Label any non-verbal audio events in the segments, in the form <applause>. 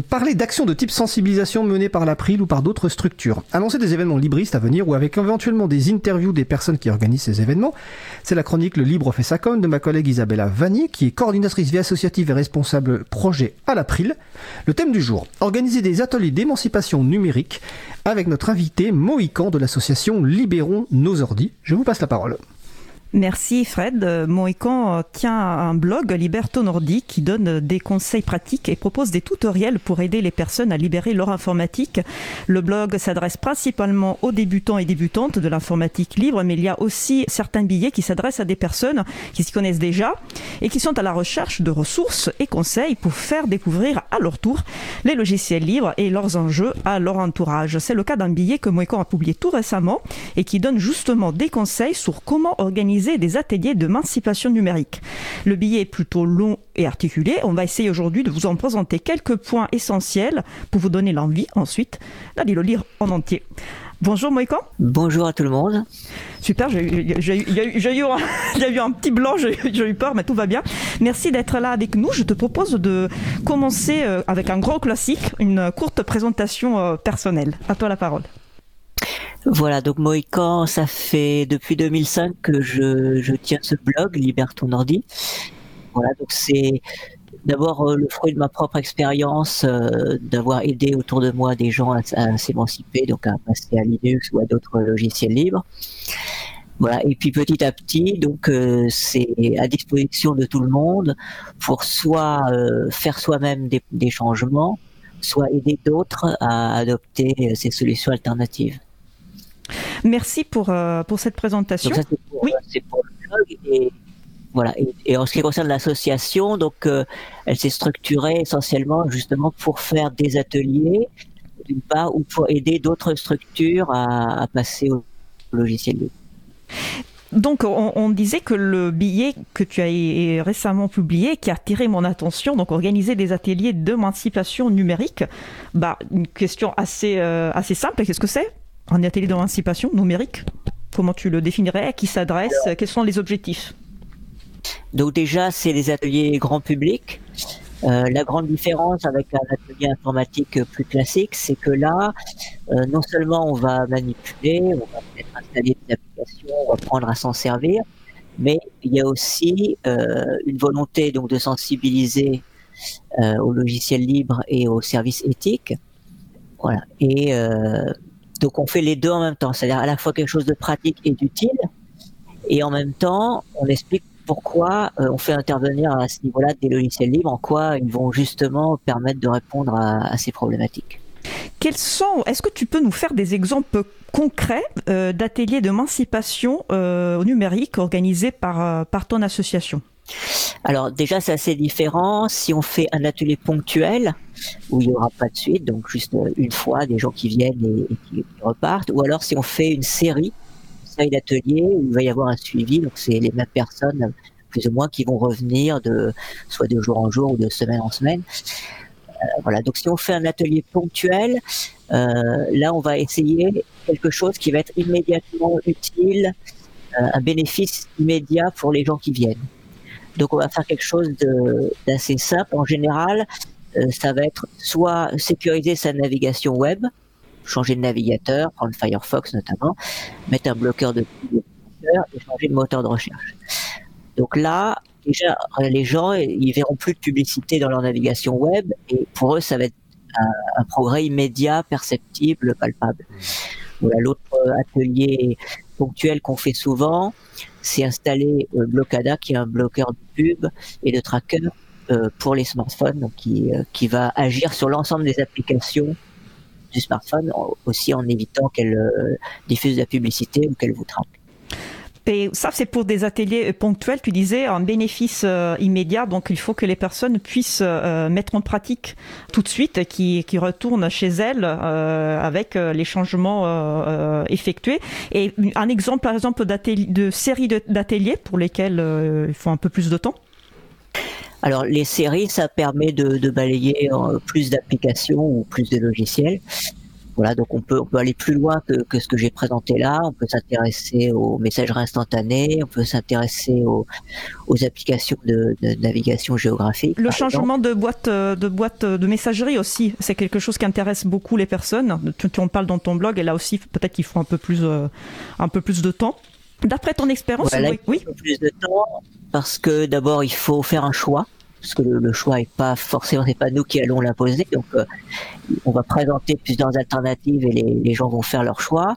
Parler d'actions de type sensibilisation menées par l'April ou par d'autres structures. Annoncer des événements libristes à venir ou avec éventuellement des interviews des personnes qui organisent ces événements. C'est la chronique Le Libre fait sa com de ma collègue Isabella Vanni, qui est coordinatrice vie associative et responsable projet à l'April. Le thème du jour, organiser des ateliers d'émancipation numérique avec notre invité Mohican de l'association Libérons nos ordis. Je vous passe la parole. Merci Fred. Mohican tient un blog Liberto Nordi qui donne des conseils pratiques et propose des tutoriels pour aider les personnes à libérer leur informatique. Le blog s'adresse principalement aux débutants et débutantes de l'informatique libre, mais il y a aussi certains billets qui s'adressent à des personnes qui s'y connaissent déjà et qui sont à la recherche de ressources et conseils pour faire découvrir à leur tour les logiciels libres et leurs enjeux à leur entourage. C'est le cas d'un billet que Mohican a publié tout récemment et qui donne justement des conseils sur comment organiser des ateliers d'émancipation numérique. Le billet est plutôt long et articulé. On va essayer aujourd'hui de vous en présenter quelques points essentiels pour vous donner l'envie ensuite d'aller le lire en entier. Bonjour Moïko. Bonjour à tout le monde. Super, j'ai eu, <laughs> un petit blanc, j'ai eu peur, mais tout va bien. Merci d'être là avec nous. Je te propose de commencer euh, avec un gros classique, une courte présentation euh, personnelle. À toi la parole. Voilà, donc Mohican, ça fait depuis 2005 que je, tiens ce blog, Liberton Ordi. Voilà, donc c'est d'abord euh, le fruit de ma propre expérience euh, d'avoir aidé autour de moi des gens à, s'émanciper, donc à passer à Linux ou à d'autres logiciels libres. Voilà, et puis petit à petit, donc euh, c'est à disposition de tout le monde pour soit faire soi-même des, des changements, soit aider d'autres à adopter ces solutions alternatives. Merci pour, euh, pour cette présentation. oui. c'est pour le blog et voilà. Et, en ce qui concerne l'association, donc euh, elle s'est structurée essentiellement justement pour faire des ateliers, d'une part, ou pour aider d'autres structures à, passer au logiciel libre. Donc, on, disait que le billet que tu as récemment publié, qui a attiré mon attention, donc organiser des ateliers d'émancipation numérique, bah, une question assez, euh, assez simple. Qu'est-ce que c'est? Un atelier d'émancipation numérique? Comment tu le définirais? À qui s'adresse? Quels sont les objectifs? Donc déjà, c'est les ateliers grand public. Euh, la grande différence avec un atelier informatique plus classique, c'est que là, euh, non seulement on va manipuler, on va peut-être installer des applications, on va apprendre à s'en servir, mais il y a aussi euh, une volonté donc de sensibiliser aux logiciels libres et aux services éthiques. Voilà. Et donc on fait les deux en même temps, c'est-à-dire à la fois quelque chose de pratique et d'utile, et en même temps on explique pourquoi euh, on fait intervenir à ce niveau-là des logiciels libres, en quoi ils vont justement permettre de répondre à, ces problématiques. Quels sont Est-ce que tu peux nous faire des exemples concrets euh, d'ateliers d'émancipation euh, numérique organisés par, par ton association? Alors déjà c'est assez différent si on fait un atelier ponctuel où il n'y aura pas de suite, donc juste euh, une fois des gens qui viennent et, qui repartent, ou alors si on fait une série, une d'ateliers où il va y avoir un suivi, donc c'est les mêmes personnes plus ou moins qui vont revenir de soit de jour en jour ou de semaine en semaine. Euh, voilà, donc si on fait un atelier ponctuel, euh, là on va essayer quelque chose qui va être immédiatement utile, un bénéfice immédiat pour les gens qui viennent. Donc on va faire quelque chose d'assez simple. En général, euh, ça va être soit sécuriser sa navigation web, changer de navigateur, prendre Firefox notamment, mettre un bloqueur de et changer de moteur de recherche. Donc là, déjà, les gens, ils verront plus de publicité dans leur navigation web et pour eux, ça va être un, progrès immédiat, perceptible, palpable. Voilà, l'autre atelier ponctuel qu'on fait souvent, c'est installer euh, Blocada, qui est un bloqueur de pub et de tracker euh, pour les smartphones, qui, euh, qui va agir sur l'ensemble des applications du smartphone, aussi en évitant qu'elle diffuse de la publicité ou qu'elle vous traque. Et ça, c'est pour des ateliers ponctuels, tu disais, un bénéfice immédiat. Donc, il faut que les personnes puissent mettre en pratique tout de suite, qui, qui retournent chez elles avec les changements effectués. Et un exemple, par exemple, de série d'ateliers pour lesquels il faut un peu plus de temps alors les séries, ça permet de, balayer euh, plus d'applications ou plus de logiciels. Voilà, donc on peut, on peut aller plus loin que, que ce que j'ai présenté là. On peut s'intéresser aux messageries instantanées, on peut s'intéresser aux, aux, applications de, de, navigation géographique. Le changement de boîte, de boîte de messagerie aussi, c'est quelque chose qui intéresse beaucoup les personnes. Tu, tu en parles dans ton blog et là aussi, peut-être qu'il faut un peu plus, un peu plus de temps. D'après ton expérience, oui. oui. Plus de temps parce que d'abord il faut faire un choix parce que le, choix est pas forcément c'est pas nous qui allons l'imposer. Donc euh, on va présenter plusieurs alternatives et les, les gens vont faire leur choix.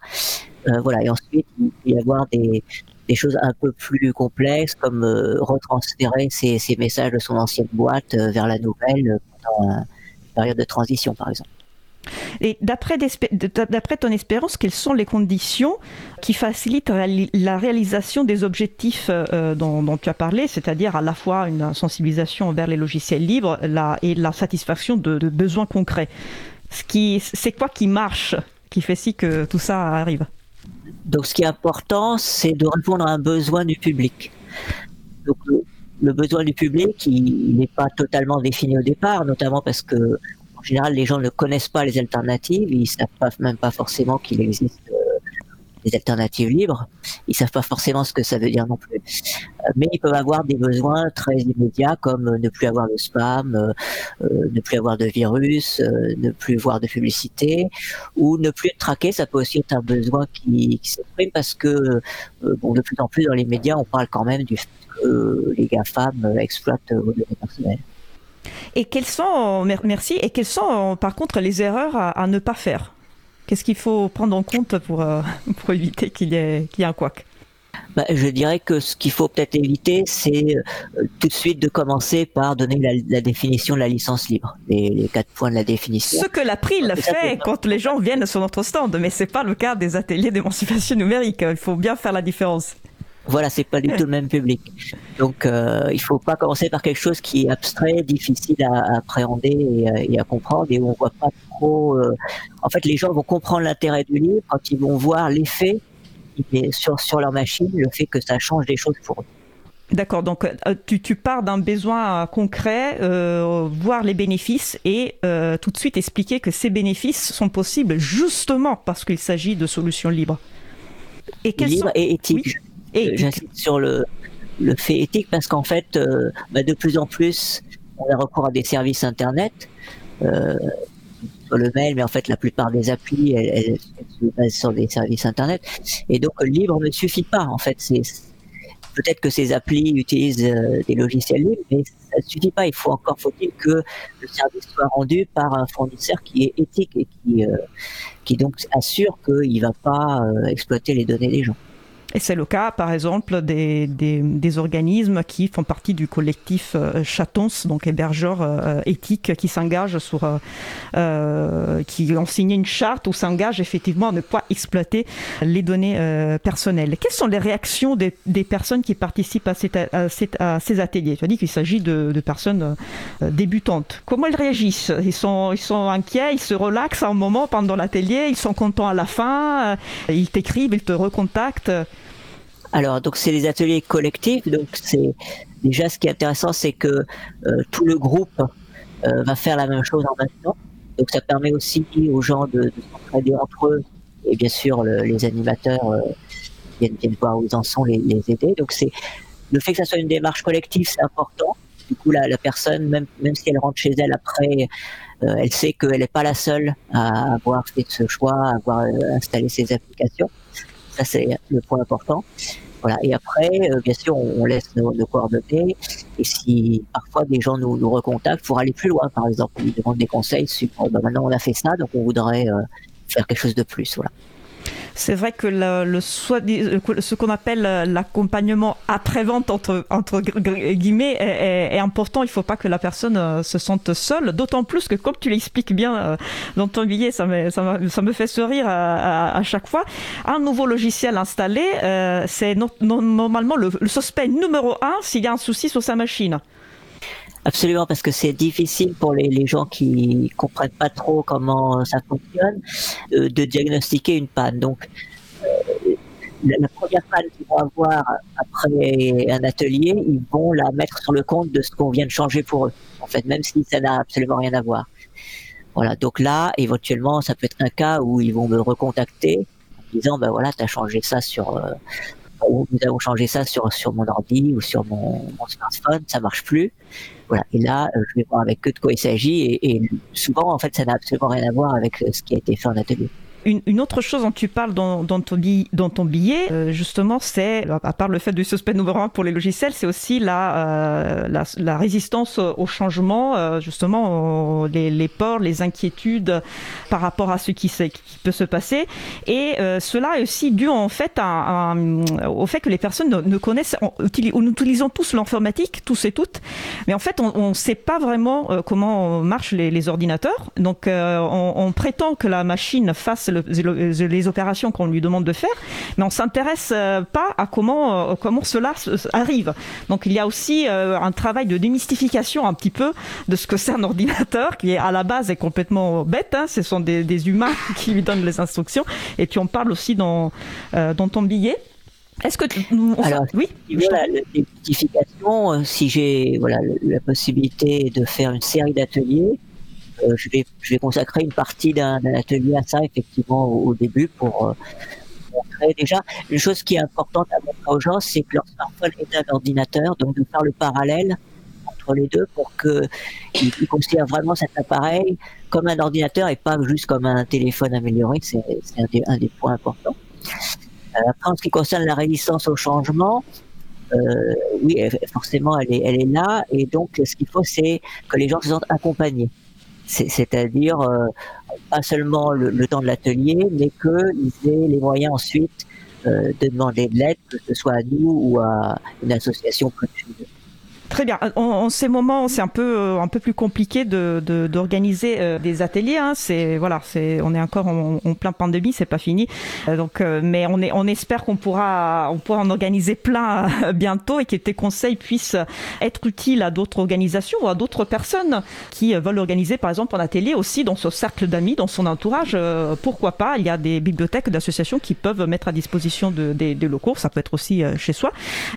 Euh, voilà. Et ensuite il peut y avoir des, des choses un peu plus complexes comme euh, retransférer ces, ces, messages de son ancienne boîte euh, vers la nouvelle pendant une période de transition par exemple et d'après ton expérience, quelles sont les conditions qui facilitent la réalisation des objectifs euh, dont, dont, tu as parlé, c'est-à-dire à la fois une sensibilisation envers les logiciels libres et la satisfaction de, besoins concrets C'est quoi qui marche, qui fait si que tout ça arrive? Donc ce qui est important, c'est de répondre à un besoin du public. Le, besoin du public, il n'est pas totalement défini au départ, notamment parce que général, les gens ne connaissent pas les alternatives, ils savent pas, même pas forcément qu'il existe euh, des alternatives libres, ils savent pas forcément ce que ça veut dire non plus. Euh, mais ils peuvent avoir des besoins très immédiats comme euh, ne plus avoir de spam, euh, ne plus avoir de virus, euh, ne plus voir de publicité, ou ne plus être traqué. Ça peut aussi être un besoin qui, qui s'exprime parce que bon, de plus en plus dans les médias, on parle quand même du fait que les GAFAM exploitent vos données personnelles. Et quelles sont, merci, et quelles sont par contre les erreurs à, à ne pas faire? Qu'est-ce qu'il faut prendre en compte pour, euh, pour éviter qu'il y, ait, qu'il y ait un couac? Bah, je dirais que ce qu'il faut peut-être éviter, c'est euh, tout de suite de commencer par donner la, la définition de la licence libre, les, les, quatre points de la définition. Ce que l'April fait quand les gens viennent sur notre stand, mais c'est pas le cas des ateliers d'émancipation numérique. Il faut bien faire la différence. Voilà, c'est pas du tout le même public. Donc, euh, il faut pas commencer par quelque chose qui est abstrait, difficile à, à appréhender et, à, et, à comprendre, et où on voit pas trop. Euh... En fait, les gens vont comprendre l'intérêt du livre quand ils vont voir l'effet sur sur leur machine, le fait que ça change des choses pour eux. D'accord, donc euh, tu, tu pars d'un besoin concret, euh, voir les bénéfices et euh, tout de suite expliquer que ces bénéfices sont possibles justement parce qu'il s'agit de solutions libres. Et libres sont... et éthiques. Oui et j'insiste sur le, le fait éthique parce qu'en fait, euh, bah de plus en plus, on a recours à des services internet, euh, sur le mail, mais en fait, la plupart des applis, elles, elles, se basent sur des services internet. Et donc, libre ne suffit pas. En fait, c'est peut-être que ces applis utilisent euh, des logiciels libres, mais ça ne suffit pas. Il faut encore faut-il que le service soit rendu par un fournisseur qui est éthique et qui, euh, qui donc assure qu'il ne va pas euh, exploiter les données des gens. Et c'est le cas, par exemple, des, organismes qui font partie du collectif euh, Chatons, donc hébergeurs euh, éthiques, qui s'engagent sur, euh, qui ont signé une charte où s'engagent effectivement à ne pas exploiter les données personnelles. Quelles sont les réactions des, personnes qui participent à, à, à ces ateliers? Tu as dit qu'il s'agit de, personnes débutantes. Comment elles réagissent? Ils sont, ils sont inquiets, ils se relaxent un moment pendant l'atelier, ils sont contents à la fin, ils t'écrivent, ils te recontactent. Alors, donc c'est des ateliers collectifs. Donc, c'est déjà ce qui est intéressant, c'est que euh, tout le groupe euh, va faire la même chose en même temps. Donc, ça permet aussi aux gens de, de s'entraider entre eux et bien sûr le, les animateurs euh, viennent, viennent, voir où ils en sont, les, les aider. Donc, c'est le fait que ça soit une démarche collective, c'est important. Du coup, la, la, personne, même, même si elle rentre chez elle après, euh, elle sait qu'elle n'est pas la seule à avoir fait ce choix, à avoir euh, installé ces applications. Ça, c'est le point important. Voilà. Et après, euh, bien sûr, on, laisse nos, nos, coordonnées. Et si parfois des gens nous, recontactent pour aller plus loin, par exemple, ils demandent des conseils sur oh, maintenant on a fait ça, donc on voudrait euh, faire quelque chose de plus. Voilà. C'est vrai que le, le, ce qu'on appelle l'accompagnement après-vente, entre, entre guillemets, est, est, important. Il ne faut pas que la personne euh, se sente seule, d'autant plus que, comme tu l'expliques bien euh, dans ton billet, ça me, ça me, ça me fait sourire à, à, à, chaque fois, un nouveau logiciel installé, euh, c'est no, no, normalement le, le suspect numéro un s'il y a un souci sur sa machine. Absolument, parce que c'est difficile pour les, gens qui comprennent pas trop comment ça fonctionne euh, de diagnostiquer une panne. Donc, euh, la, la, première panne qu'ils vont avoir après un atelier, ils vont la mettre sur le compte de ce qu'on vient de changer pour eux. En fait, même si ça n'a absolument rien à voir. Voilà, donc là, éventuellement, ça peut être un cas où ils vont me recontacter en disant, ben voilà, tu as changé ça sur... Euh, nous avons changé ça sur, sur mon ordi ou sur mon, smartphone, ça marche plus. Voilà. Et là, euh, je vais voir avec eux de quoi il s'agit. Et, et souvent, en fait, ça n'a absolument rien à voir avec ce qui a été fait en atelier. Une, autre chose dont tu parles dans, ton, billet, euh, justement, c'est, à part le fait du suspect numéro un pour les logiciels, c'est aussi la, euh, résistance au changement, euh, justement, les, les, peurs, les inquiétudes par rapport à ce qui, peut se passer. Et cela est aussi dû, en fait, au fait que les personnes ne, connaissent, on, nous utilisons tous l'informatique, tous et toutes, mais en fait, on ne sait pas vraiment comment marchent les, les ordinateurs. Donc, on, on prétend que la machine fasse les opérations qu'on lui demande de faire, mais on s'intéresse euh, pas à comment euh, comment cela arrive. Donc il y a aussi euh, un travail de démystification un petit peu de ce que c'est un ordinateur qui est à la base est complètement bête. Hein. Ce sont des, humains <laughs> qui lui donnent les instructions. Et tu en parles aussi dans dans ton billet. Est-ce que Alors, oui, voilà, la démystification, si j'ai voilà la possibilité de faire une série d'ateliers, je, vais, je vais consacrer une partie d'un atelier à ça, effectivement, au, début, pour euh, montrer déjà. Une chose qui est importante à montrer aux gens, c'est que leur smartphone est un ordinateur, donc de faire le parallèle entre les deux pour qu'ils considèrent vraiment cet appareil comme un ordinateur et pas juste comme un téléphone amélioré. C'est un, des points importants. Euh, en ce qui concerne la résistance au changement, euh, oui, forcément, elle est, elle est là. Et donc, ce qu'il faut, c'est que les gens se sentent accompagnés c'est-à-dire euh, pas seulement le, temps de l'atelier, mais qu'ils aient les moyens ensuite euh, de demander de l'aide, que ce soit à nous ou à une association plus Très bien. En, ces moments, c'est un peu euh, un peu plus compliqué de d'organiser euh, des ateliers. Hein. C'est voilà, c'est on est encore en, plein pandémie, c'est pas fini. Euh, donc, mais on est on espère qu'on pourra on pourra en organiser plein bientôt et que tes conseils puissent être utiles à d'autres organisations ou à d'autres personnes qui veulent organiser, par exemple, un atelier aussi dans son cercle d'amis, dans son entourage. pourquoi pas? Il y a des bibliothèques d'associations qui peuvent mettre à disposition de, des, des locaux. Ça peut être aussi chez soi.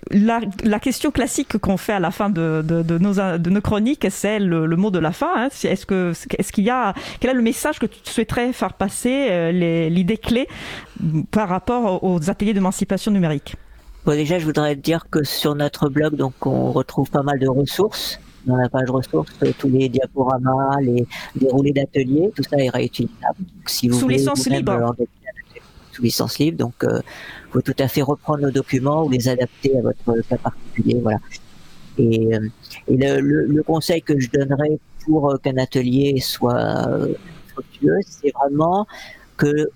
La, la question classique qu'on fait à la fin de, de, nos, de nos chroniques, c'est le, mot de la fin. Hein. Est-ce que, est-ce qu'il y a, quel est le message que tu souhaiterais faire passer, euh, l'idée clé par rapport aux ateliers d'émancipation numérique? Bon, Déjà, je voudrais dire que sur notre blog, donc, on retrouve pas mal de ressources. Dans la page ressources, tous les diaporamas, les déroulés d'ateliers, tout ça est réutilisable. Si vous sous licence libre. Sous licence libre, donc euh, vous pouvez tout à fait reprendre nos documents ou les adapter à votre cas particulier. Voilà. Et, euh, le, conseil que je donnerais pour euh, qu'un atelier soit euh, fructueux, c'est vraiment que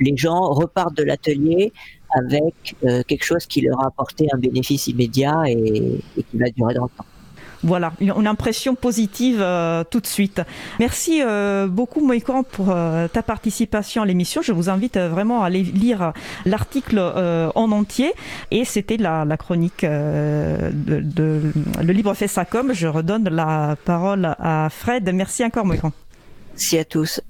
les gens repartent de l'atelier avec quelque chose qui leur a apporté un bénéfice immédiat et qui va durer dans le temps voilà, une, impression positive euh, tout de suite. Merci euh, beaucoup Moïkan pour euh, ta participation à l'émission. Je vous invite vraiment à aller lire l'article en entier. Et c'était la, chronique de, Le Libre fait. Je redonne la parole à Fred. Merci encore Moïkan. Merci à tous.